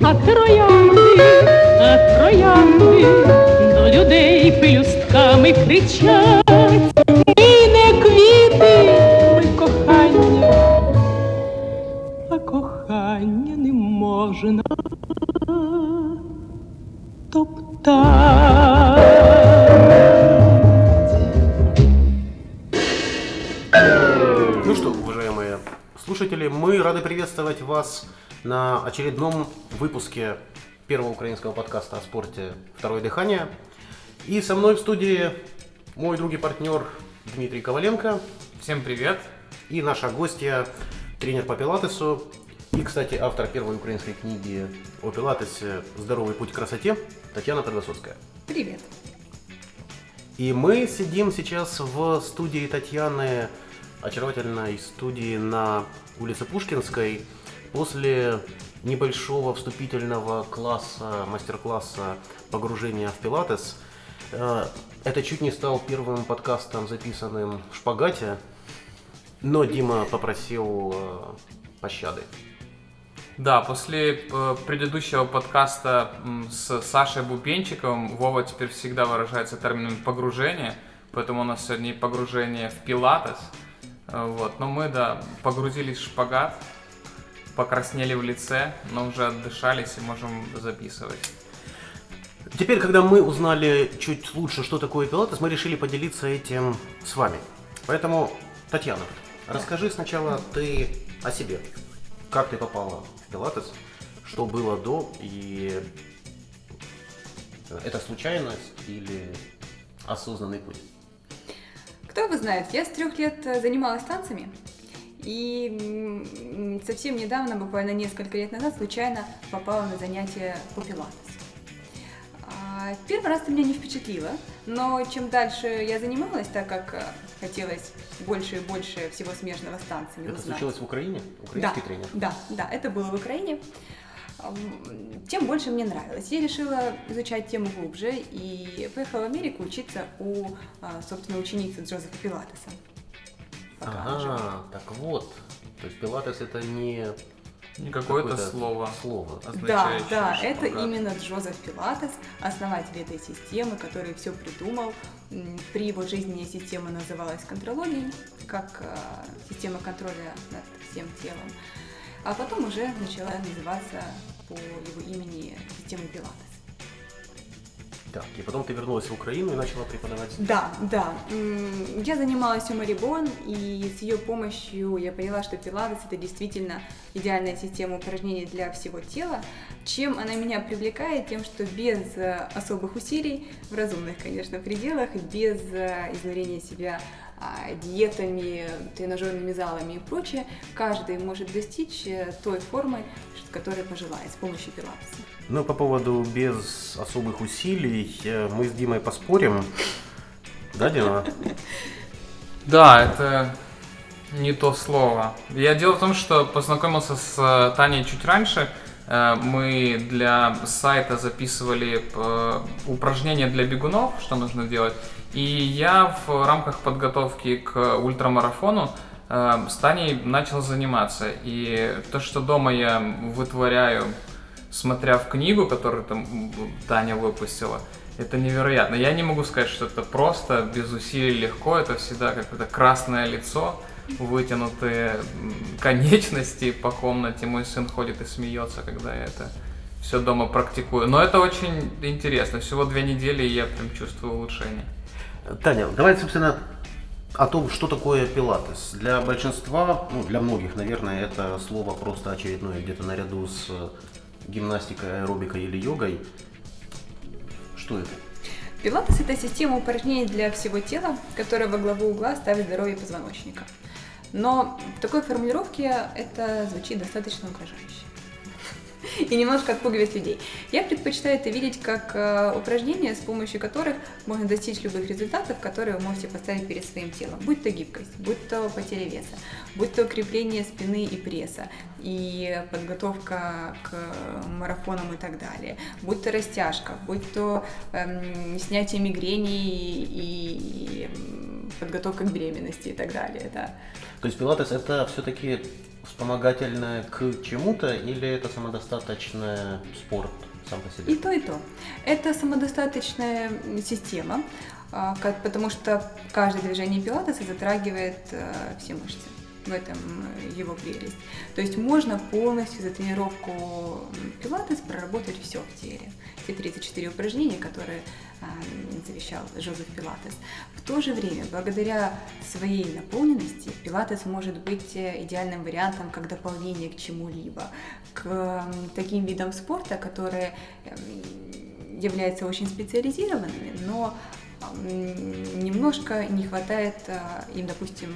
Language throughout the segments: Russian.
а троянди, а троянди до людей пелюстками кричать. Ми не квіти, ми кохання, а кохання не можна топтать. Ну что, уважаемые слушатели, мы рады приветствовать вас на очередном выпуске первого украинского подкаста о спорте «Второе дыхание». И со мной в студии мой друг и партнер Дмитрий Коваленко Всем привет! и наша гостья, тренер по пилатесу и, кстати, автор первой украинской книги о пилатесе «Здоровый путь к красоте» Татьяна Подвысоцкая. Привет. И мы сидим сейчас в студии Татьяны, очаровательной студии на улице Пушкинской, после небольшого вступительного класса, мастер-класса погружения в пилатес. Э, Это чуть не стал первым подкастом, записанным в шпагате, но Дима попросил э, пощады. Да, после э, предыдущего подкаста с Сашей Бубенчиковым Вова теперь всегда выражается термином погружение, поэтому у нас сегодня погружение в пилатес. Вот, но мы, да, погрузились в шпагат, покраснели в лице, но уже отдышались и можем записывать. Теперь, когда мы узнали чуть лучше, что такое пилатес, мы решили поделиться этим с вами. Поэтому, Татьяна, расскажи сначала ты о себе. Как ты попала в пилатес, что было до, и это случайность или осознанный путь? Кто его знает, я с трех лет э, занималась танцами. И совсем недавно, буквально несколько лет назад, случайно попала на занятия по пилатесу. А, Первый раз это меня не впечатлило, но чем дальше я занималась, так как э, хотелось больше и больше всего смежного с танцами Это узнать. случилось в Украине? Да, Украинский тренер? да, да, это было в Украине. Тем больше мне нравилось. Я решила изучать тему глубже и поехала в Америку учиться у, а, собственно, ученицы Джозефа Пилатеса. Ага, так вот. То есть пилатес это не Не какое-то слово, слово. Да, да, это именно Джозеф Пилатес, основатель этой системы, который все придумал. При его жизни система называлась контрологией, как а, система контроля над всем телом. А потом уже начала называться по его имени системой Пилатес. Так, и потом ты вернулась в Украину и начала преподавать. Да, да. Я занималась у Марибон, и с ее помощью я поняла, что пилатес это действительно идеальная система упражнений для всего тела. Чем она меня привлекает? Тем, что без э, особых усилий, в разумных, конечно, пределах, без э, изнурения себя а, диетами, тренажерными залами и прочее, каждый может достичь э, той формы, которой пожелает с помощью пилатеса. Ну, по поводу без особых усилий, э, мы с Димой поспорим. Да, Дима? Да, это не то слово. Я дело в том, что познакомился с э, Таней чуть раньше. Э, Мы для сайта записывали упражнения для бегунов, что нужно делать. И я в рамках подготовки к ультрамарафону с Таней начал заниматься. И то, что дома я вытворяю, смотря в книгу, которую там Таня выпустила, это невероятно. Я не могу сказать, что это просто, без усилий легко. Это всегда какое-то красное лицо, вытянутые конечности по комнате. Мой сын ходит и смеется, когда я это все дома практикую. Но это очень интересно. Всего две недели, и я прям чувствую улучшение. Таня, давай, собственно, о том, что такое пилатес. Для большинства, ну, для многих, наверное, это слово просто очередное, где-то наряду с гимнастикой, аэробикой или йогой. Что это? Пилатес – это система упражнений для всего тела, которая во главу угла ставит здоровье позвоночника. Но в такой формулировке это звучит достаточно угрожающе. И немножко отпугивает людей. Я предпочитаю это видеть как э, упражнения, с помощью которых можно достичь любых результатов, которые вы можете поставить перед своим телом. Будь то гибкость, будь то потеря веса, будь то укрепление спины и пресса, и подготовка к марафонам и так далее, будь то растяжка, будь то эм, снятие мигрени и, м, подготовка к беременности и так далее. Да. То есть пилатес это все-таки вспомогательное к чему-то или это самодостаточный спорт сам по себе? И то, и то. Это самодостаточная система, а, потому что каждое движение пилатеса затрагивает э, все мышцы. В этом э, его прелесть. То есть можно полностью за тренировку пилатес проработать все в теле. Те 34 упражнения, которые а, завещал Жозеф Пилатес. В то же время, благодаря своей наполненности, пилатес может быть э, идеальным вариантом как дополнение к чему-либо, к таким видам спорта, которые эм, являются очень специализированными, но немножко не хватает а, им, допустим,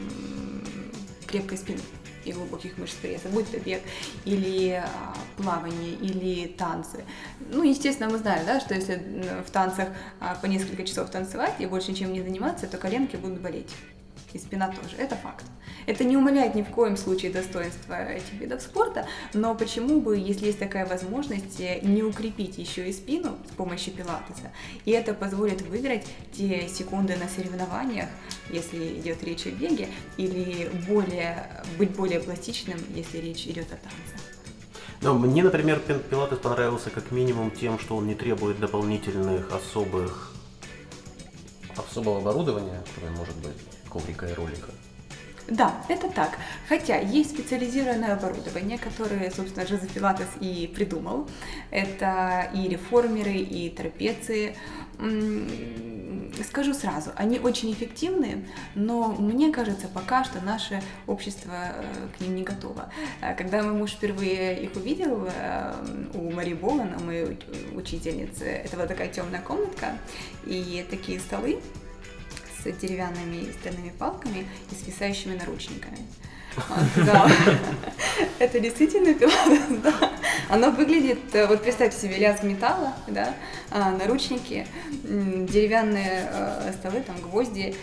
крепкой спины и глубоких мышц пресса, будь то бег или а, плавание, или танцы. Ну, естественно, мы знаем, да, что если в танцах а, по несколько часов танцевать и больше ничем не заниматься, то коленки будут болеть. И спина тоже. Это факт. Это не умаляет ни в коем случае достоинства этих видов спорта, но почему бы, если есть такая возможность, э, не укрепить еще и спину с помощью пилатеса, и это позволит выиграть те секунды на соревнованиях, если идет речь о беге, или более, быть более пластичным, если речь идет о танце. Но мне, например, пилатес понравился как минимум тем, что он не требует дополнительных особых особого оборудования, которое может быть коврика и ролика. Да, это так. Хотя есть специализированное оборудование, которое, собственно, Жозеф Пилатес и придумал. Это и реформеры, и трапеции. Скажу сразу, они очень эффективны, но мне кажется, пока что наше общество э, к ним не готово. Э, Когда мой муж впервые их увидел э, у Мари Болан, у моей уч- учительницы, это была такая темная комнатка и такие столы, с деревянными стальными палками и свисающими наручниками. Сказал, это действительно пилатес, да. Оно выглядит, э, вот представьте себе лязг металла, да, а, наручники, деревянные э, столы, там гвозди.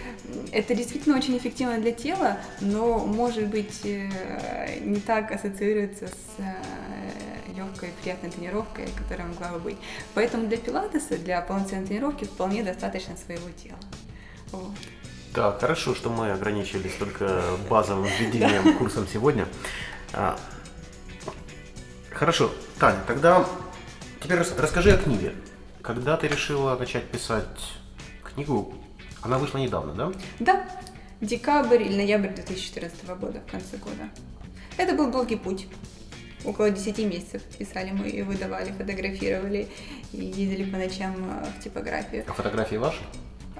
Это действительно очень эффективно для тела, но может быть э, не так ассоциируется с легкой, приятной тренировкой, которая могла бы быть. Поэтому для пилатеса, для полноценной тренировки вполне достаточно своего тела. Вот. Так, хорошо, что мы ограничились только базовым введением курсом сегодня. А, Хорошо, Таня, тогда теперь рас- расскажи о книге. Когда ты решила начать писать книгу, она вышла недавно, да? Да, декабрь или ноябрь 2014 года, в конце года. Это был долгий путь. Около 10 месяцев писали мы и выдавали, фотографировали и ездили по ночам э, в типографию. А фотографии ваши?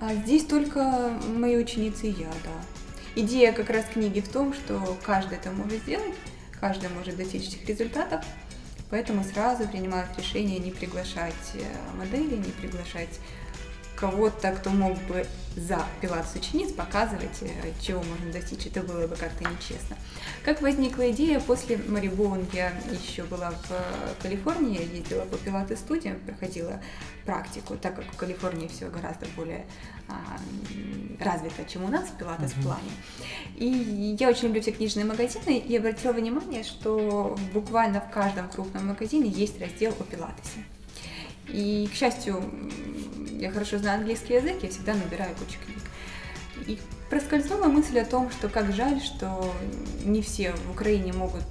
А здесь только мои ученицы и я, да. Идея как раз книги в том, что каждый это может сделать, каждый может достичь этих результатов, поэтому сразу принимают решение не приглашать э, моделей, не приглашать кого-то, кто мог бы за пилатес учениц показывать, э, чего можно достичь. Это было бы как-то нечестно. Как возникла идея? После Марибоун я еще была в э, Калифорнии, ездила по пилатес студиям, проходила практику, так как в Калифорнии все гораздо более развито, чем у нас в пилатес в плане. И я очень люблю все книжные магазины и обратила внимание, что буквально в каждом крупном магазине есть раздел о пилатесе. И, к счастью, я хорошо знаю английский язык, я всегда набираю кучу книг. И проскользнула мысль о том, что как жаль, что не все в Украине могут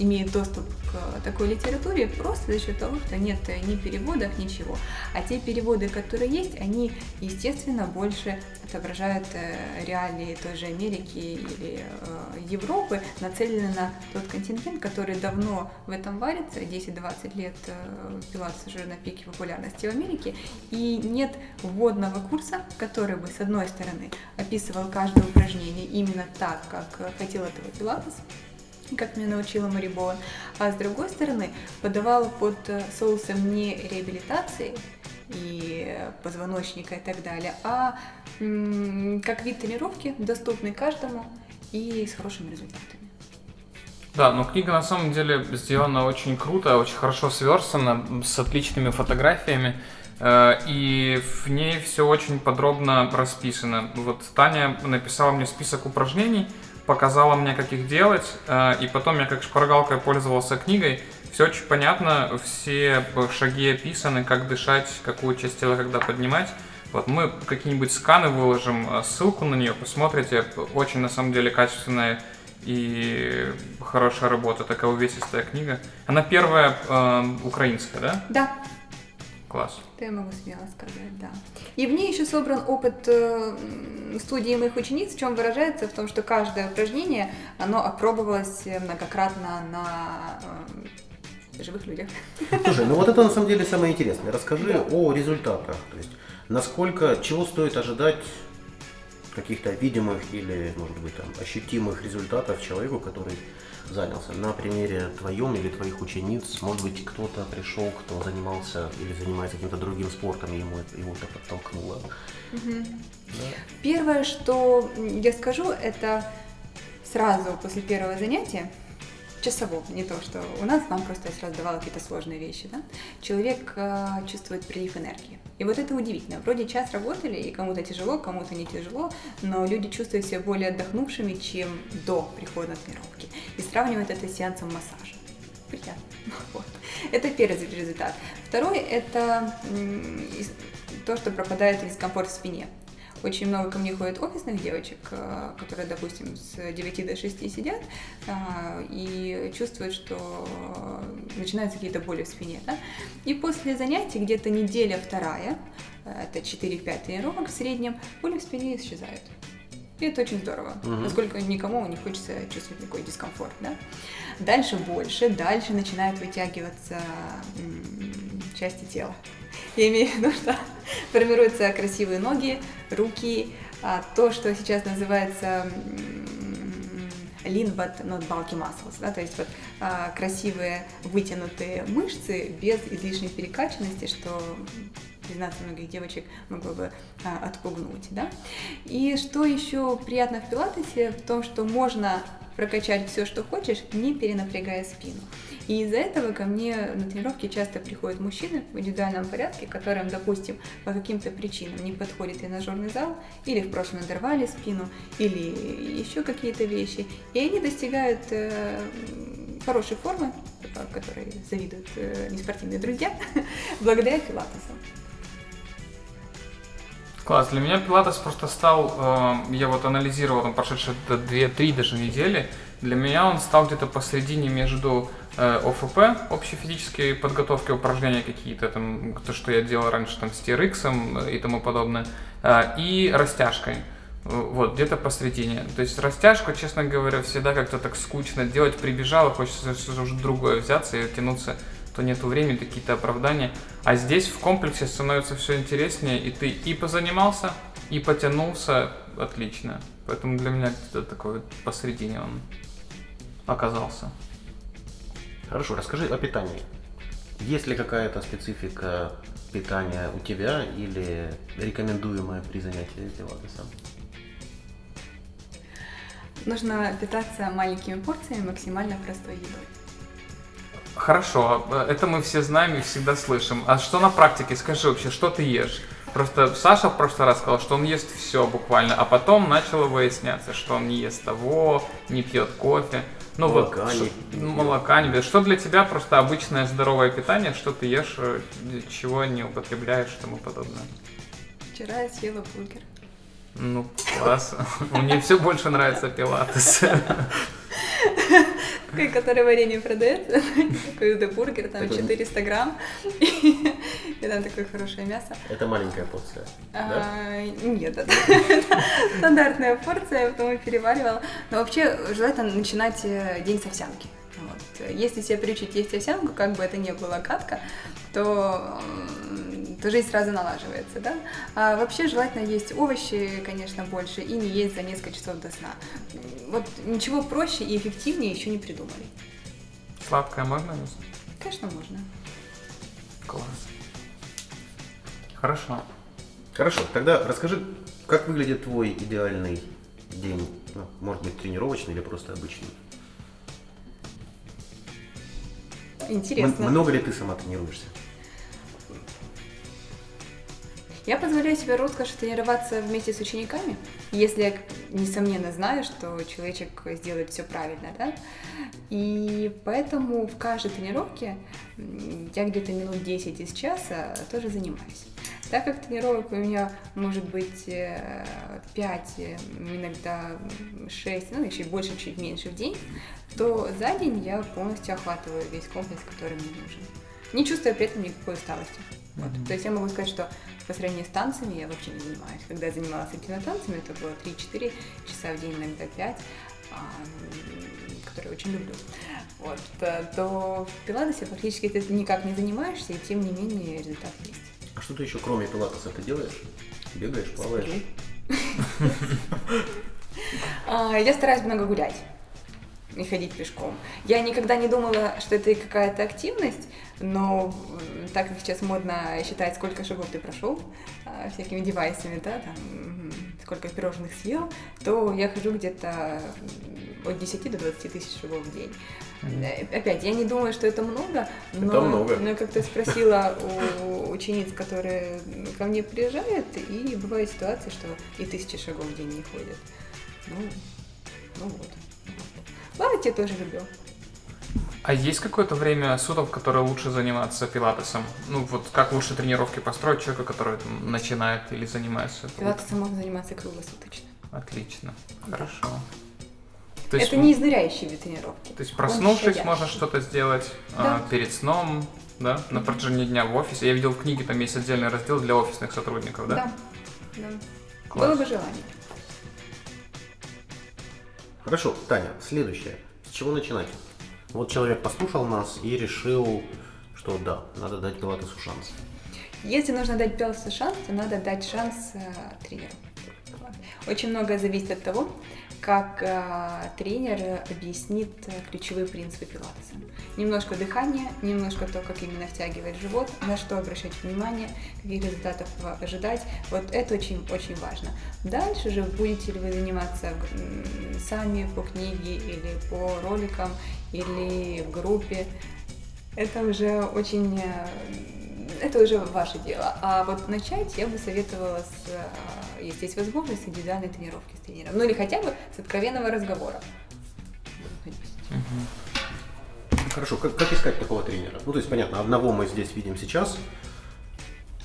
иметь доступ к такой литературе просто за счет того, что нет ни переводов, ничего. А те переводы, которые есть, они, естественно, больше отображают э, реалии той же Америки или э, Европы, нацелены на тот контингент, который давно в этом варится, 10-20 лет э, пилатес уже на пике популярности в Америке, и нет вводного курса, который бы, с одной стороны, описывал каждое упражнение именно так, как хотел этого пилатес, как меня научила Мари Боуэн, а с другой стороны подавала под э, соусом не реабилитации и позвоночника и так далее, а как вид тренировки, доступный каждому и с хорошими результатами. Да, но книга на самом деле сделана очень круто, очень хорошо сверстана, с отличными фотографиями. э, И в ней все очень подробно расписано. Вот Таня написала мне список упражнений, показала мне, как их делать, э, и потом я как шпаргалкой пользовался книгой. Все очень понятно, все шаги описаны, как дышать, какую часть тела когда поднимать. Вот мы какие-нибудь сканы выложим, э, ссылку на нее, посмотрите. Очень на самом деле качественная и хорошая работа, такая увесистая книга. Она первая э, украинская, да? Да, Класс. это я могу смело сказать, да. И в ней еще собран опыт э, студии моих учениц, в чем выражается в том, что каждое упражнение, оно опробовалось э, многократно на э, живых людях. Слушай, ну вот это на самом деле самое интересное. Расскажи о результатах. То есть, насколько, чего стоит ожидать каких-то видимых или, может быть, там, ощутимых результатов человеку, который занялся. На примере твоем или твоих учениц, может быть, кто-то пришел, кто занимался или занимается каким-то другим спортом, и ему, его это подтолкнуло. Первое, что я скажу, это сразу после первого занятия, часового, не то, что у нас вам просто я сразу давала какие-то сложные вещи, да, человек э, чувствует прилив энергии. И вот это удивительно. Вроде час работали, и кому-то тяжело, кому-то не тяжело, но люди чувствуют себя более отдохнувшими, чем до прихода на тренировки. И сравнивают это с сеансом массажа. Приятно. Вот. Это первый результат. Второй – это то, что пропадает дискомфорт в спине. Очень много ко мне ходит офисных девочек, э, которые, допустим, с 9 до 6 сидят а, и чувствуют, что начинаются какие-то боли в спине. Да? И после занятий, где-то неделя вторая, э, это 4-5 тренировок в среднем, боли в спине исчезают. И это очень здорово, Мгм. насколько никому не хочется чувствовать никакой дискомфорт. Да? Дальше больше, дальше начинают вытягиваться части тела. Я имею в виду, что формируются красивые ноги, руки, а, то, что сейчас называется lean but not bulky muscles, да, то есть вот а, красивые вытянутые мышцы без излишней перекачанности, что признаться многих девочек могло бы а, отпугнуть, да. И что еще приятно в пилатесе, в том, что можно прокачать все, что хочешь, не перенапрягая спину. И из-за этого ко мне на тренировки часто приходят мужчины в индивидуальном порядке, которым, допустим, по каким-то причинам не подходит тренажерный зал, или в прошлом надорвали спину, или еще какие-то вещи. И они достигают э, хорошей формы, которой завидуют э, неспортивные друзья, благодаря пилатесу. Класс. Для меня пилатес просто стал, э, я вот анализировал там прошедшие 2-3 даже недели, для меня он стал где-то посередине между ОФП, общей физической подготовки, упражнения какие-то, там, то, что я делал раньше там с TRX и тому подобное, э, и растяжкой. Э, Вот, где-то посередине. То есть растяжку, честно говоря, всегда как-то так скучно делать. Прибежал, и хочется уже другое взяться и тянуться то нету времени, то какие-то оправдания. А здесь в комплексе становится все интереснее, и ты и позанимался, и потянулся отлично. Поэтому для меня где-то такой вот посередине он оказался. Хорошо, расскажи о питании. Есть ли какая-то специфика питания у тебя или рекомендуемая при занятии пилатесом? Нужно питаться маленькими порциями максимально простой едой. Хорошо, это мы все знаем и всегда слышим. А что на практике? Скажи вообще, что ты ешь? Просто Саша в прошлый раз сказал, что он ест все буквально, а потом начало выясняться, что он не ест того, не пьет кофе. Ну Молока вот, не что- молока не. Что для тебя просто обычное здоровое питание, что ты ешь, э, чего не употребляешь и тому подобное? Вчера я съела бургер. Ну, класс. Мне все больше нравится пилатес. Который в арене продается. Такой UD бургер, там Такой- 400 грамм. И там такое хорошее мясо. Это маленькая порция. А, Нет, это стандартная порция, я потом переваривала. Но вообще желательно начинать э, день с овсянки. Вот. Если себя приучить есть овсянку, как бы это ни было гадко, то, то жизнь сразу налаживается, да? А вообще желательно есть овощи, конечно, больше, и не есть за несколько часов до сна. Вот ничего проще и эффективнее еще не придумали. Сладкое можно есть? Конечно, можно. Класс. Хорошо. Хорошо, тогда расскажи, как выглядит твой идеальный день? Ну, может быть, тренировочный или просто обычный? Интересно. М- много ли ты сама тренируешься? Я позволяю себе роскошь тренироваться вместе с учениками, если я, несомненно, знаю, что человечек сделает все правильно, да. И поэтому в каждой тренировке я где-то минут 10 из часа тоже занимаюсь. Так как тренировок у меня может быть 5, иногда 6, ну еще больше, чуть меньше в день, то за день я полностью охватываю весь комплекс, который мне нужен. Не чувствуя при этом никакой усталости. Вот. То есть я могу сказать, что по сравнению с танцами я вообще не занимаюсь. Когда я занималась танцами, это было 3-4 часа в день, иногда 5, а, м, которые я очень люблю. Вот, то в пилатесе фактически ты никак не занимаешься, и тем не менее результат есть. А что ты еще кроме пилатеса ты делаешь? Бегаешь, плаваешь? А, Я стараюсь много гулять и ходить пешком. Я никогда не думала, что это какая-то активность, но м, так как сейчас модно считать, сколько шагов ты прошел а, всякими девайсами, да, там, сколько пирожных съел, то я хожу где-то от 10 до 20 тысяч шагов в день. Э, Опять, я не думаю, что это много, но, Это много. но я как-то спросила у учениц, которые ко мне приезжают, и бывают ситуации, что и тысячи шагов в день не ходят. Ну, ну вот. Плавать я тоже люблю. А есть какое-то время суток, которое лучше заниматься пилатесом? Ну, вот как лучше тренировки построить человека, который там, начинает или занимается? Пилатесом можно заниматься круглосуточно. Отлично. Хорошо. То есть, это не изнуряющие вид тренировки. то есть проснувшись, можно что-то сделать а, Да. перед сном, да, на протяжении дня в офисе. Я видел в книге, там есть отдельный раздел для офисных сотрудников, да? Да. да. Класс. Было бы желание. Хорошо, Таня, следующее. С чего начинать? Вот человек послушал нас и решил, что да, надо дать пилатесу шанс. Если нужно дать пилатесу шанс, то надо дать шанс э, тренеру. Очень многое зависит от того, как э, тренер объяснит э, ключевые принципы пилатеса. Немножко дыхания, немножко то, как именно втягивать живот, на что обращать внимание, каких результатов ожидать. Вот это очень-очень важно. Дальше же будете ли вы заниматься сами по книге или по роликам, или в группе, это уже очень э, это уже ваше дело. А вот начать я бы советовала с, э, если есть возможность, с индивидуальной тренировки с тренером. Ну или хотя бы с откровенного разговора. Хорошо, как, как искать такого тренера? Ну, то есть, понятно, одного мы здесь видим сейчас.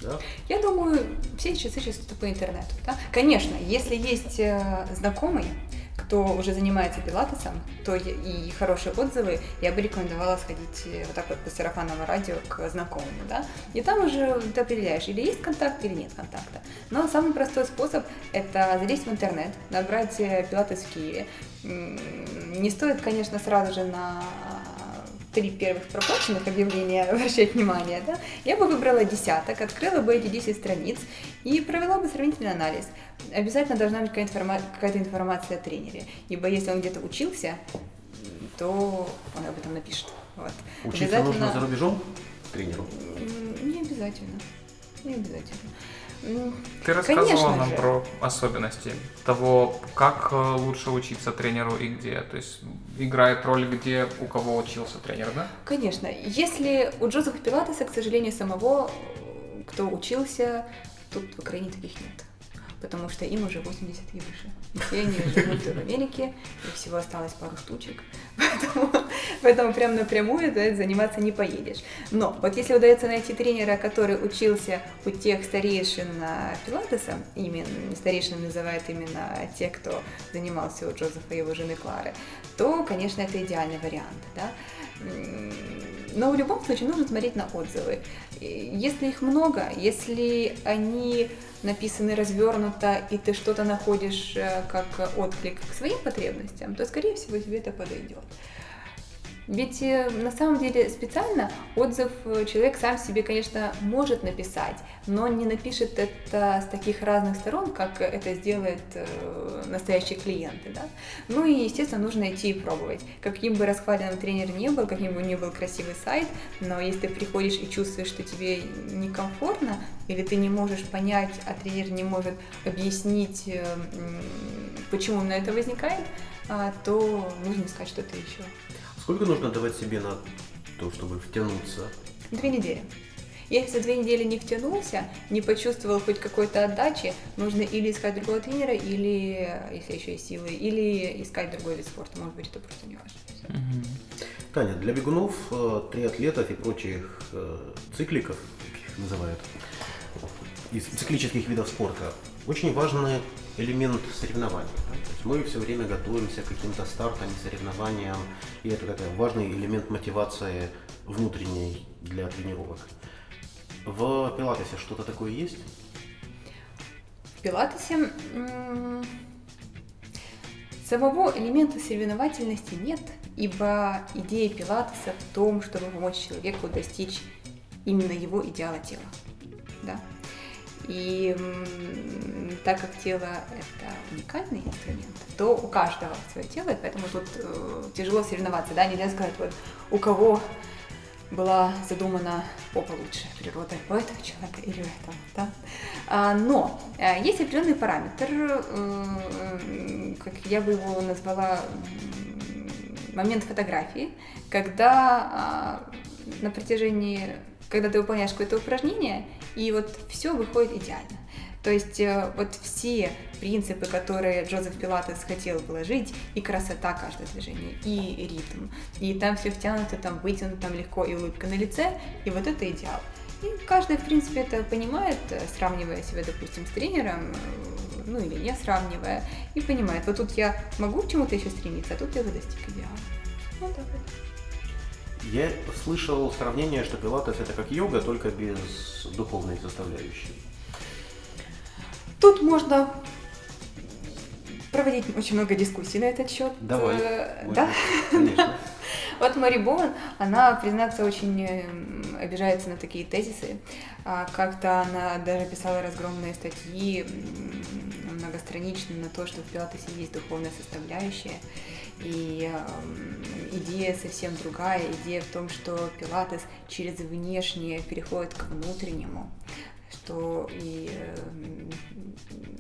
Да? Я думаю, все сейчас ищут по интернету. Да? Конечно, если есть э, знакомый, кто уже занимается пилатесом, то и хорошие отзывы, я бы рекомендовала сходить э, вот так вот по сарафанному радио к знакомому, да, и там уже ты определяешь, или есть контакт, или нет контакта. Но самый простой способ – это залезть в интернет, набрать э, пилатес в Киеве. Не стоит, конечно, сразу же на три первых проплаченных объявления обращать внимание, да, я бы выбрала десяток, открыла бы эти 10 страниц и провела бы сравнительный анализ. Обязательно должна быть какая-то, информа- какая-то информация о тренере, ибо если он где-то учился, то он об этом напишет. Вот. Учиться нужно за рубежом тренеру. Не обязательно. Не обязательно. Ты рассказывала Конечно нам же. про особенности того, как э, лучше учиться тренеру и где. То есть играет роль, где у кого учился тренер, да? Конечно. Если у Джозефа Пилатеса, к сожалению, самого, э, кто учился, тут в Украине таких нет. Потому что им уже 80 и выше. Все они живут в Америке, и всего осталось пару штучек. Поэтому, поэтому прям напрямую да, заниматься не поедешь. Но вот если удается найти тренера, который учился у тех старейшин Пилатеса, именно старейшин называют именно те, кто занимался у Джозефа и его жены Клары, то, конечно, это идеальный вариант. Да? Но в любом случае нужно смотреть на отзывы. Если их много, если они написаны развернуто, и ты что-то находишь э, как отклик к своим потребностям, то, скорее всего, тебе это подойдет. Ведь э, на самом деле специально отзыв э, человек сам себе, конечно, может написать, но не напишет это с таких разных сторон, как это сделает э, настоящие клиенты. Да? Ну и, естественно, нужно идти и пробовать. Каким бы расхваленным тренер не был, каким бы ни был красивый сайт, но если ты приходишь и чувствуешь, что тебе некомфортно, или ты не можешь понять, а тренер не может объяснить, почему именно это возникает, а, то нужно искать что-то еще. Сколько нужно давать себе на то, чтобы втянуться? Две недели. Если за две недели не втянулся, не почувствовал хоть какой-то отдачи, нужно или искать другого тренера, или, если еще есть силы, или искать другой вид спорта. Может быть, это просто не важно. Таня, для бегунов, э, триатлетов и прочих э, цикликов, как их называют, из циклических видов спорта, очень важный элемент соревнований. да. То есть мы все время готовимся к каким-то стартам, соревнованиям, и это такой важный элемент мотивации внутренней для тренировок. В пилатесе что-то такое есть? В пилатесе самого элемента соревновательности нет, ибо идея пилатеса в том, чтобы помочь человеку достичь именно его идеала тела. Да? И так как тело это уникальный инструмент, то у каждого свое тело, и поэтому тут э, тяжело соревноваться, да, нельзя сказать, вот у кого была задумана попа лучше природой у этого человека или у этого, да. А, но э, есть определенный параметр, э, как я бы его назвала, момент фотографии, когда а, на протяжении, когда ты выполняешь какое-то упражнение, и вот все выходит идеально. То есть э, вот все принципы, которые Джозеф Пилатес хотел вложить, и красота каждого движения, и ритм, и там все втянуто, там вытянуто, там легко, и улыбка на лице, и вот это идеал. И каждый, в принципе, это понимает, э, сравнивая себя, допустим, с тренером, э, ну или не сравнивая, и понимает, вот тут я могу к чему-то еще стремиться, а тут я достиг идеала. Вот так вот. Я слышал сравнение, что пилатес это как йога, только без духовной составляющей. Тут можно проводить очень много дискуссий на этот счет. Давай. Э. Да. Конечно. Вот Мари Боуэн, она, признаться, очень э, обижается на такие тезисы. А, Как-то она даже писала разгромные статьи, многостраничные, на то, что в пилатесе есть духовная составляющая. И эм, идея совсем другая. Идея в том, что пилатес через внешнее переходит к внутреннему, что и эм,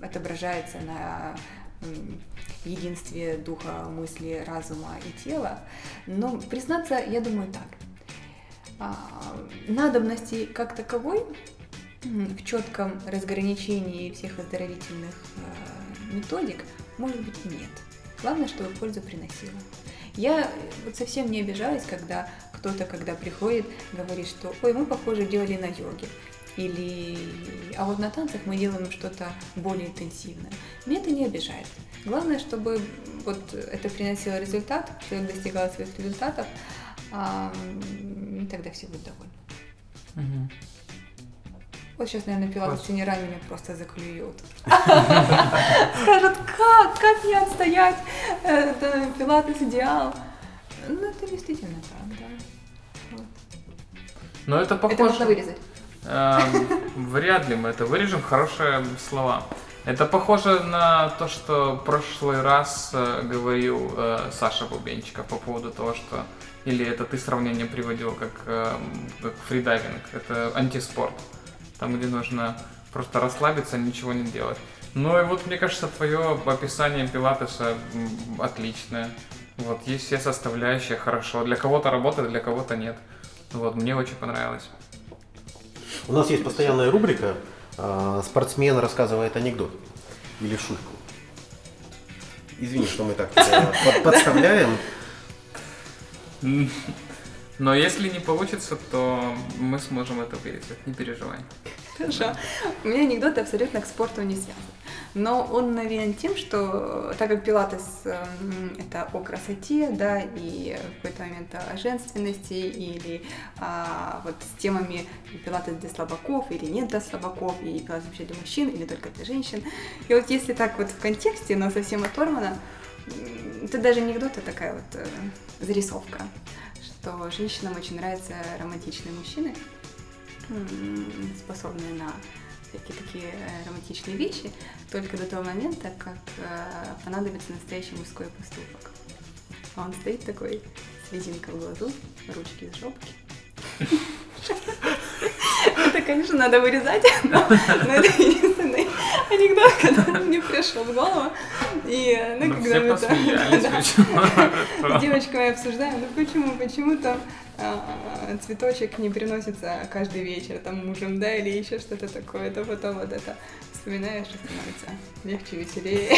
отображается на м, единстве духа, мысли, разума и тела. Но, признаться, я думаю так. А, Надобности как таковой в четком разграничении всех оздоровительных э, методик, может быть, нет. Главное, чтобы пользу приносила. Я вот совсем не обижаюсь, когда кто-то, когда приходит, говорит, что «Ой, мы, похоже, делали на йоге». Или «А вот на танцах мы делаем что-то более интенсивное». Меня это не обижает. Главное, чтобы вот это приносило результат, человек достигал своих результатов, и тогда все будут довольны. Мгм. Вот сейчас, наверное, пилот с тренерами меня просто заклюют. Скажут, как, как не отстоять? Это пилатес идеал. Ну, это действительно так, да. Но это Это похоже... можно вырезать. Эм, Вряд ли мы это вырежем. Хорошие слова. Это похоже на то, что в прошлый раз э, говорил э, Саша Бубенчиков по поводу того, что... Или это ты сравнение приводил как, эм, как фридайвинг. Это антиспорт. Там, где нужно просто расслабиться, ничего не делать. Ну и вот, мне кажется, твое описание пилатеса отличное. Вот, есть все составляющие, хорошо. Для кого-то работает, для кого-то нет. Вот, мне очень понравилось. У нас есть постоянная рубрика а, «Спортсмен рассказывает анекдот» или шутку. Извини, что мы так подставляем. Но если не получится, то мы сможем это вырезать, не переживай. Хорошо. У меня анекдот абсолютно к спорту не связан. Но он навеян тем, что так как пилатес эм, это о красоте, да, и в какой-то момент о женственности, или а, вот с темами пилатес для слабаков или нет для слабаков, и пилатес вообще для мужчин или только для женщин. И вот если так вот в контексте, но совсем оторвано, это даже анекдот, а такая вот э, зарисовка, что женщинам очень нравятся романтичные мужчины, способные на всякие такие э, романтичные вещи, только до того момента, как э, понадобится настоящий мужской поступок. А он стоит такой, слезинка в глазу, ручки из жопки. Это, конечно, надо вырезать, но, это единственный анекдот, который мне пришел в голову. И, ну, Ну, когда мы там- с девочками обсуждаем, ну почему, почему там а, цветочек не приносится каждый вечер там мужем, да, или еще что-то такое, то потом вот это вспоминаешь и становится легче, веселее.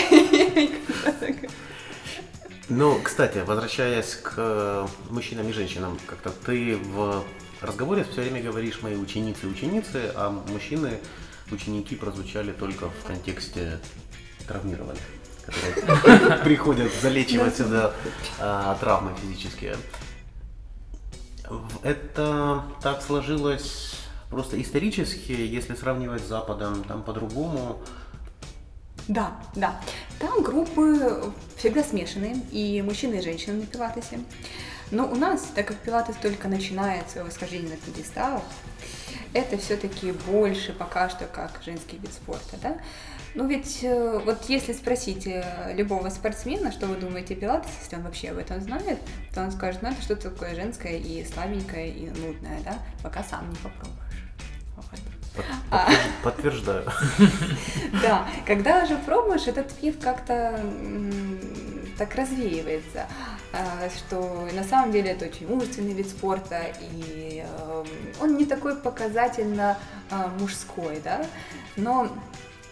Ну, кстати, возвращаясь к э, мужчинам и женщинам, как-то ты в разговоре все время говоришь мои ученицы и ученицы, а мужчины, ученики прозвучали только в контексте травмированных, которые приходят залечивать сюда а, травмы физические. Это так сложилось просто исторически, если сравнивать с Западом, там по-другому. Да, да. Там группы всегда смешанные, и мужчины, и женщины на пилатесе. Но у нас, так как пилатес только начинает свое восхождение на пьедестал, это все-таки больше пока что как женский вид спорта, да? Ну ведь э, вот если спросить э, любого спортсмена, что вы думаете о пилатесе, если он вообще об этом знает, то он скажет, ну это что-то такое женское и слабенькое и нудное, да? Пока сам не попробуешь. Под- А. подтвержд- Подтверждаю. Да, когда уже пробуешь, этот миф как-то так развеивается, что на самом деле это очень мужественный вид спорта, и э, он не такой показательно а, мужской, да, но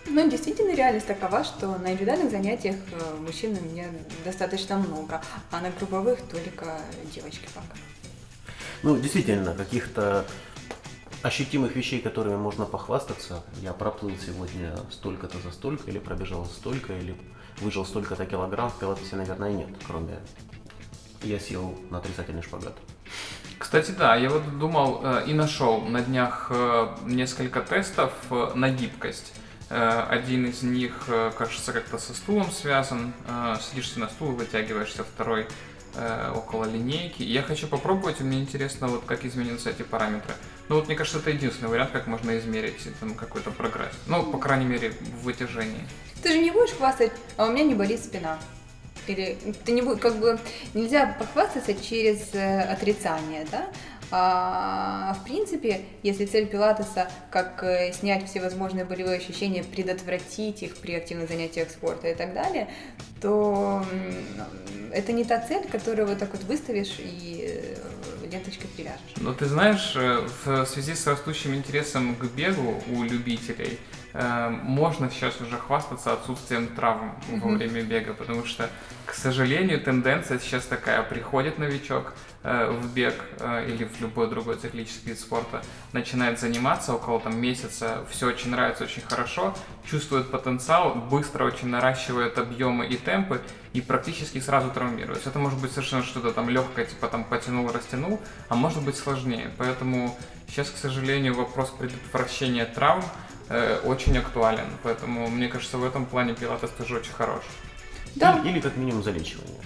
но действительно реальность такова, что на индивидуальных занятиях э, мужчин у меня достаточно много, а на групповых только девочки пока. Ну, действительно, каких-то ощутимых вещей, которыми можно похвастаться. Я проплыл сегодня столько-то за столько, или пробежал столько, или выжил столько-то килограмм, в пилатесе, наверное, нет, кроме я сел на отрицательный шпагат. Кстати, да, я вот думал э, и нашел на днях э, несколько тестов э, на гибкость. Э, один из них, э, кажется, как-то со стулом связан. Э, садишься на стул, вытягиваешься, второй э, около линейки. Я хочу попробовать, и мне интересно, вот как изменятся эти параметры. Ну вот мне кажется, это единственный вариант, как можно измерить там, какой-то прогресс. Ну, по крайней мере, в вытяжении. Ты же не будешь хвастать, а у меня не болит спина. Или ты не будешь, как бы нельзя похвастаться через э, отрицание, да? А, в принципе, если цель пилатеса как э, снять все возможные болевые ощущения, предотвратить их при активных занятиях спорта и так далее, то это не та цель, которую вот так вот выставишь и э, ленточкой привяжешь. Но ты знаешь, в связи с растущим интересом к бегу у любителей, можно сейчас уже хвастаться отсутствием травм во Мгм. время бега, потому что, к сожалению, тенденция сейчас такая, приходит новичок э, в бег э, или в любой другой циклический вид спорта, начинает заниматься около там месяца, все очень нравится, очень хорошо, чувствует потенциал, быстро очень наращивает объемы и темпы, и практически сразу травмируется. Это может быть совершенно что-то там легкое, типа там потянул, растянул, а может быть сложнее. Поэтому сейчас, к сожалению, вопрос предотвращения травм э, очень актуален. Поэтому, мне кажется, в этом плане пилатес тоже очень хорош. Да, Или, или как минимум залечивание.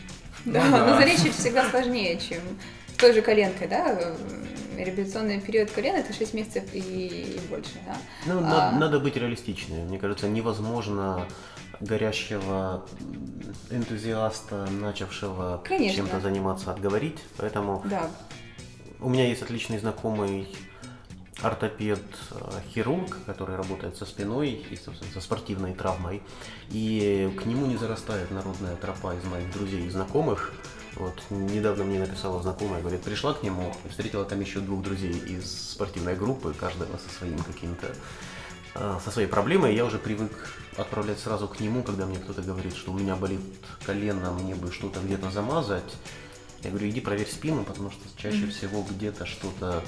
Да, Ну да. но залечить всегда сложнее, чем с той же коленкой, да? э, Реабилитационный период колена это 6 месяцев и, и больше, да? Ну, А. на- надо быть реалистичным. Мне кажется, невозможно горящего энтузиаста, начавшего Конечно. чем-то заниматься, отговорить. Поэтому Да. у меня есть отличный знакомый ортопед-хирург, который работает со спиной и, собственно, со спортивной травмой. И к нему не зарастает народная тропа из моих друзей и знакомых. Вот, недавно мне написала знакомая, говорит, пришла к нему, встретила там еще двух друзей из спортивной группы, каждого со своим каким-то, а, со своей проблемой. Я уже привык отправлять сразу к нему, когда мне кто-то говорит, что у меня болит колено, мне бы что-то где-то замазать. Я говорю, иди проверь спину, потому что чаще всего где-то что-то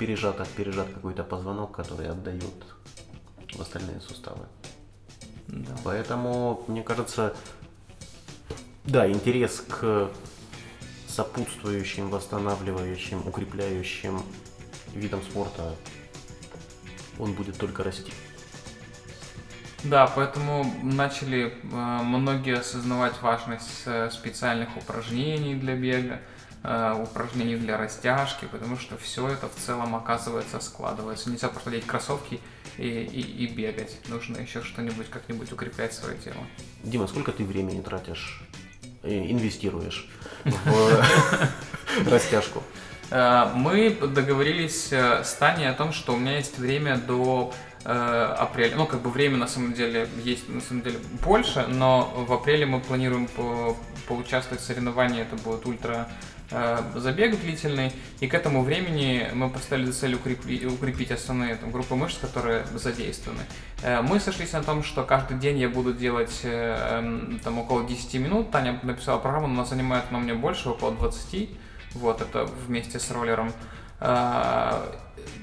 пережато, пережат какой-то позвонок, который отдает в остальные суставы. Да. Поэтому, мне кажется, да, интерес к сопутствующим, восстанавливающим, укрепляющим видам спорта, он будет только расти. Да, поэтому начали э, многие осознавать важность э, специальных упражнений для бега, упражнений для растяжки, потому что все это в целом оказывается складывается. Нельзя просто надеть кроссовки и, и- и бегать. Нужно еще что-нибудь как-нибудь укреплять свое тело. Дима, сколько ты времени тратишь, э, инвестируешь в растяжку? Э, Мы договорились э, с Таней о том, что у меня есть время до э, апреля. Ну, как бы время на самом деле есть на самом деле больше, но в апреле мы планируем по- поучаствовать в соревновании. Это будет ультра э, забег длительный, и к этому времени мы поставили за цель укрепи- укрепить основные там, группы мышц, которые задействованы. Э, мы сошлись на том, что каждый день я буду делать э, эм, там около 10 минут. Таня написала программу, но она занимает она мне больше, около 20. Вот, это вместе с роллером.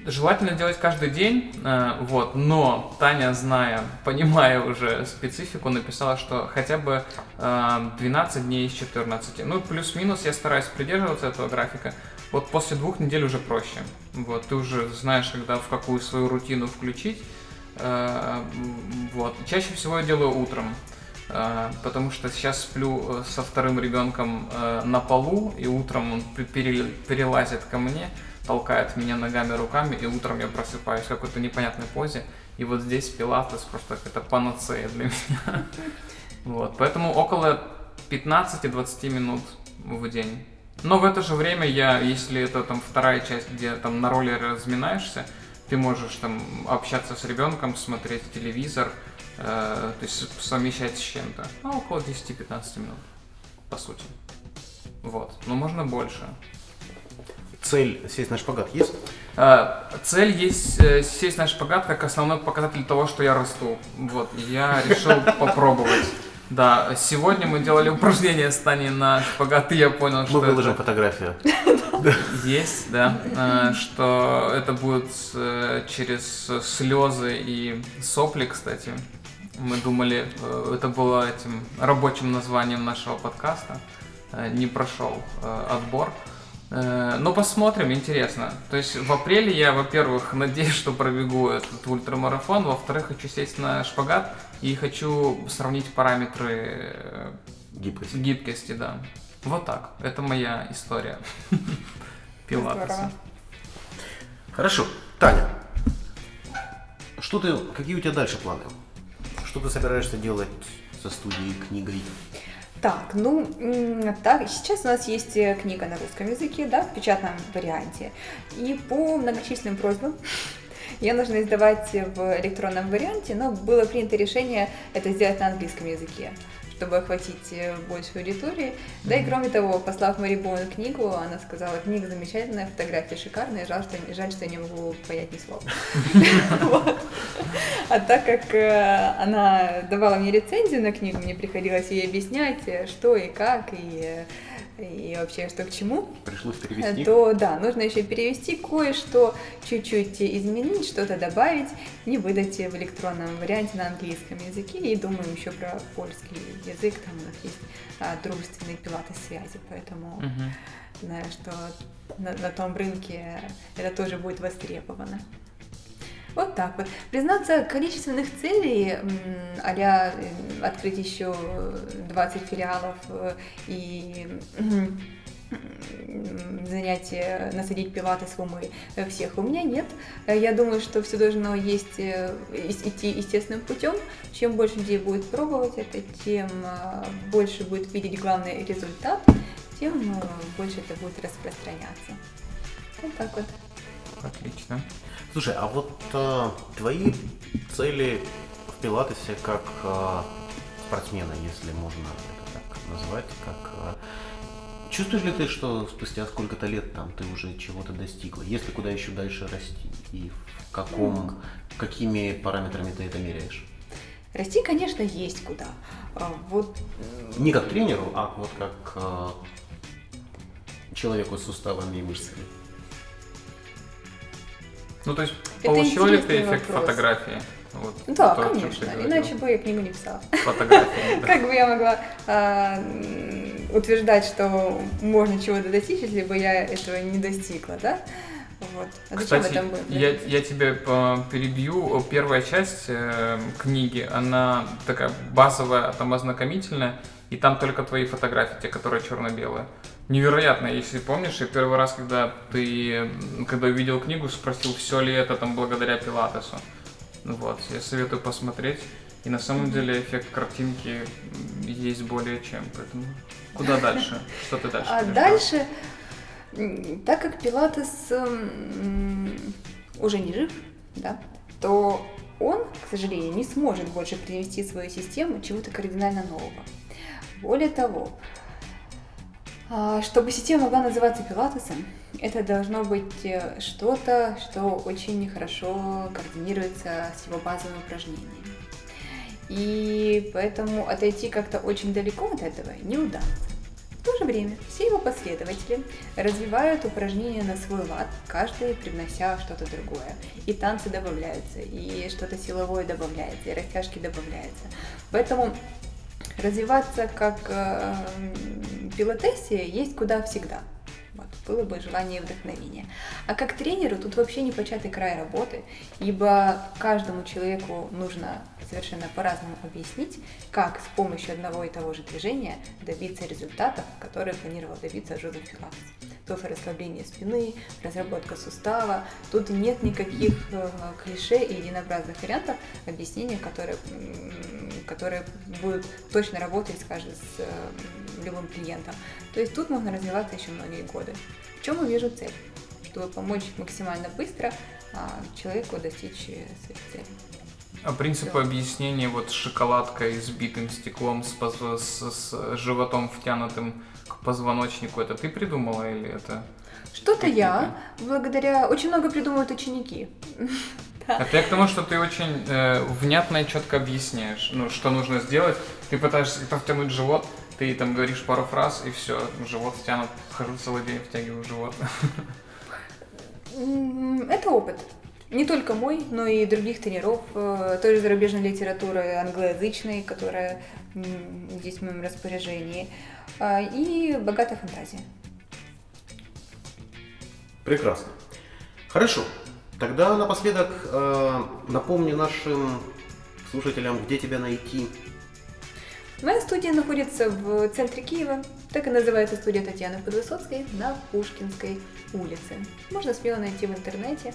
Э, Желательно делать каждый день, э, вот, но Таня, зная, понимая уже специфику, написала, что хотя бы э, 12 дней из 14. Ну, плюс-минус я стараюсь придерживаться этого графика. Вот после двух недель уже проще. Вот, ты уже знаешь, когда в какую свою рутину включить. Э, Вот, чаще всего я делаю утром. э, Потому что сейчас сплю э, со вторым ребенком э, на полу, и утром он пе- пере- перелазит ко мне, толкает меня ногами, руками, и утром я просыпаюсь в какой-то непонятной позе. И вот здесь пилатес просто какая-то панацея для меня. Вот, поэтому около 15-20 минут в день. Но в это же время я, если это там вторая часть, где там на роллере разминаешься, ты можешь там общаться с ребенком, смотреть телевизор, э, то есть совмещать с чем-то. А около 10-15 минут, по сути. Вот, но можно больше. Цель сесть на шпагат есть? Э, Цель есть э, сесть на шпагат как основной показатель того, что я расту. Вот, я решил попробовать. Да, сегодня мы делали упражнение с Таней на шпагат, и я понял, Мы что выложим это фотографию. есть, да, э, что это будет э, через слезы и сопли, кстати. Мы думали, э, это было этим рабочим названием нашего подкаста. Не прошел отбор. Э, Но посмотрим, интересно. То есть в апреле я, во-первых, надеюсь, что пробегу этот ультрамарафон, во-вторых, хочу сесть на шпагат и хочу сравнить параметры э, Гибкость. гибкости, да. Вот так. Это моя история. Пилатеса. Хорошо. Таня, что ты, какие у тебя дальше планы? Что ты собираешься делать со студией книгой? Так, ну, так, сейчас у нас есть э, книга на русском языке, да, в печатном варианте. И по многочисленным просьбам ее нужно издавать в электронном варианте, но было принято решение это сделать на английском языке чтобы охватить э, большую аудиторию. Да и кроме того, послав Мари Боун книгу, она сказала, книга замечательная, фотографии шикарные, жаль, что, жаль, что я не могу понять ни слова. А так как э, она давала мне рецензию на книгу, мне приходилось ей объяснять, э, что и как, и, и вообще что к чему, Пришлось перевести? то да, нужно еще перевести кое-что, чуть-чуть изменить, что-то добавить и выдать в электронном варианте на английском языке. И думаем еще про польский язык, там у нас есть а, дружественные пилаты связи, поэтому Мгм. знаю, что на, на том рынке это тоже будет востребовано. Вот так вот. Признаться, количественных целей, э, открыть еще 20 филиалов э, и э, насадить пилатес в умы э, всех у меня нет. Я думаю, что все должно есть, идти естественным путем. Чем больше людей будет пробовать это, тем э, больше будет видеть главный результат, тем больше это будет распространяться. Вот так вот. Отлично. Слушай, а вот э, твои цели в пилатесе как э, спортсмена, если можно это так назвать, как э, чувствуешь ли ты, что спустя сколько-то лет там ты уже чего-то достигла? Есть ли куда еще дальше расти? И в каком, какими параметрами ты это меряешь? Расти, конечно, есть куда. А, Вот Не как тренеру, а вот как э, человеку с суставами и мышцами. Ну, то есть, Это получила ли ты эффект вопрос. фотографии? Вот, да, то, конечно, иначе бы я книгу не писала. Фотографии. Как бы я могла а, утверждать, что можно чего-то достичь, если бы я этого не достигла, да? Вот. А Кстати, этом я, я тебя э, перебью. Первая часть э, книги, она такая базовая, там ознакомительная, и там только твои фотографии, те, которые черно-белые. Невероятно, если помнишь, я первый раз, когда ты, когда увидел книгу, спросил, все ли это там благодаря Пилатесу. Вот, я советую посмотреть. И на самом деле эффект картинки есть более чем, поэтому куда дальше? Что ты дальше? А дальше, так как Пилатес уже не жив, да, то он, к сожалению, не сможет больше привести свою систему чего-то кардинально нового. Более того, А, Чтобы система могла называться пилатесом, это должно быть э, что-то, что очень хорошо координируется с его базовыми упражнениями. И поэтому отойти как-то очень далеко от этого не удастся. В то же время все его последователи развивают упражнения на свой лад, каждый привнося что-то другое. И танцы добавляются, и что-то силовое добавляется, и растяжки добавляются. Поэтому развиваться как э, пилотессе есть куда всегда. Вот, было бы желание и вдохновение. А как тренеру тут вообще не початый край работы, ибо каждому человеку нужно совершенно по-разному объяснить, как с помощью одного и того же движения добиться результатов, которые планировал добиться Жозеф Пилатес. Есть расслабление спины, разработка сустава. Тут нет никаких э, клише и единообразных вариантов объяснения, которые, которые будут точно работать, скажем, с э, любым клиентом. То есть тут можно развиваться еще многие годы. В чем я вижу цель? Чтобы помочь максимально быстро а, человеку достичь своих целей. А принцип объяснения вот с шоколадкой, с битым стеклом, с, с- с животом втянутым к позвоночнику, это ты придумала или это... Что-то я, благодаря... Очень много придумывают ученики. Это я к тому, что ты очень э, внятно и четко объясняешь, ну, что нужно сделать. Ты пытаешься как-то втянуть живот, ты там говоришь пару фраз, и все, живот втянут. Хожу целый день, втягиваю живот. Это опыт. Не только мой, но и других тренеров, э, той же зарубежной литературы англоязычной, которая есть в моем распоряжении, и богатая фантазия. Прекрасно. Хорошо. Тогда напоследок э, напомни нашим слушателям, где тебя найти. Моя студия находится в центре Киева, так и называется студия Татьяны Подвысоцкой на Пушкинской улице. Можно смело найти в интернете.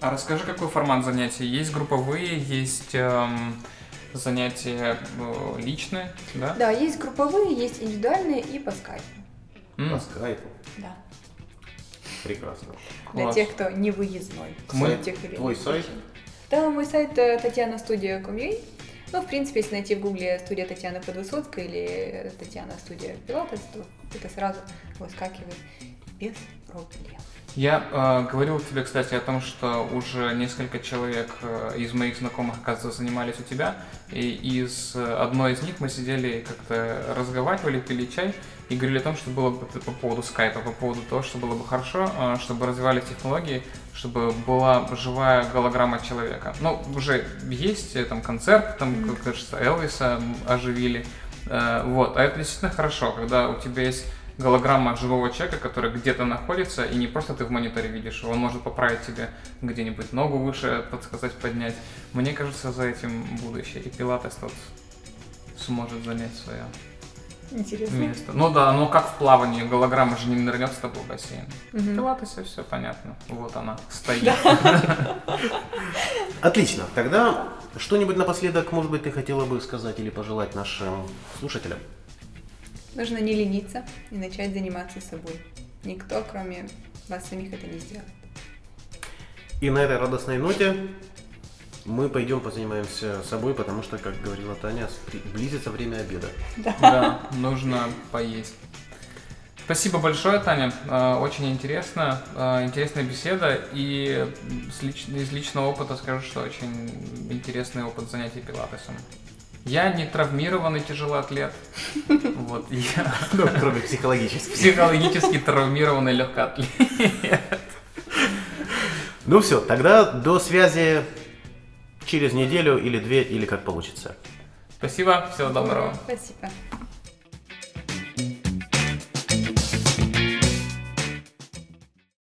А расскажи, какой формат занятий? Есть групповые, есть эм, занятия э, личные, да? Да, есть групповые, есть индивидуальные и по скайпу. М, По скайпу. Да. Прекрасно. Для Класс. тех, кто не выездной. Мы- тех или твой сайт? Да, мой сайт э, Татьяна Студия Комьюи. Ну, в принципе, если найти в гугле студия Татьяны Подвысоцкой или Татьяна Студия Пилатес, то это сразу выскакивает без проблем. Я э, говорил тебе, кстати, о том, что уже несколько человек э, из моих знакомых, оказывается, занимались у тебя. И из э, одной из них мы сидели как-то разговаривали, пили чай и говорили о том, что было бы по поводу скайпа, по поводу того, что было бы хорошо, э, чтобы развивались технологии, чтобы была живая голограмма человека. Ну, уже есть э, там концерт, там, как кажется, Элвиса оживили. Э, вот, а это действительно хорошо, когда у тебя есть голограмма живого человека, который где-то находится, и не просто ты в мониторе видишь, его, он может поправить тебе где-нибудь ногу выше, подсказать, поднять. Мне кажется, за этим будущее. И пилатес тот сможет занять свое Интересно. место. Ну да, ну как в плавании, голограмма же не нырнет с тобой в бассейн. В Мгм. пилатесе все понятно. Вот она стоит. Отлично. Тогда что-нибудь напоследок, может быть, ты хотела бы сказать или пожелать нашим слушателям? Нужно не лениться и начать заниматься собой. Никто, кроме вас самих, это не сделает. И на этой радостной ноте мы пойдем позанимаемся собой, потому что, как говорила Таня, близится время обеда. Да, нужно поесть. Спасибо большое, Таня. Э, Очень интересно, э, интересная беседа. И с лич- из личного опыта скажу, что очень интересный опыт занятий пилатесом. Я не травмированный тяжелоатлет. Вот, я Ну, кроме психологически. психологически травмированный легкоатлет. Ну все, тогда до связи через неделю или две, или как получится. Спасибо, всего доброго. Спасибо.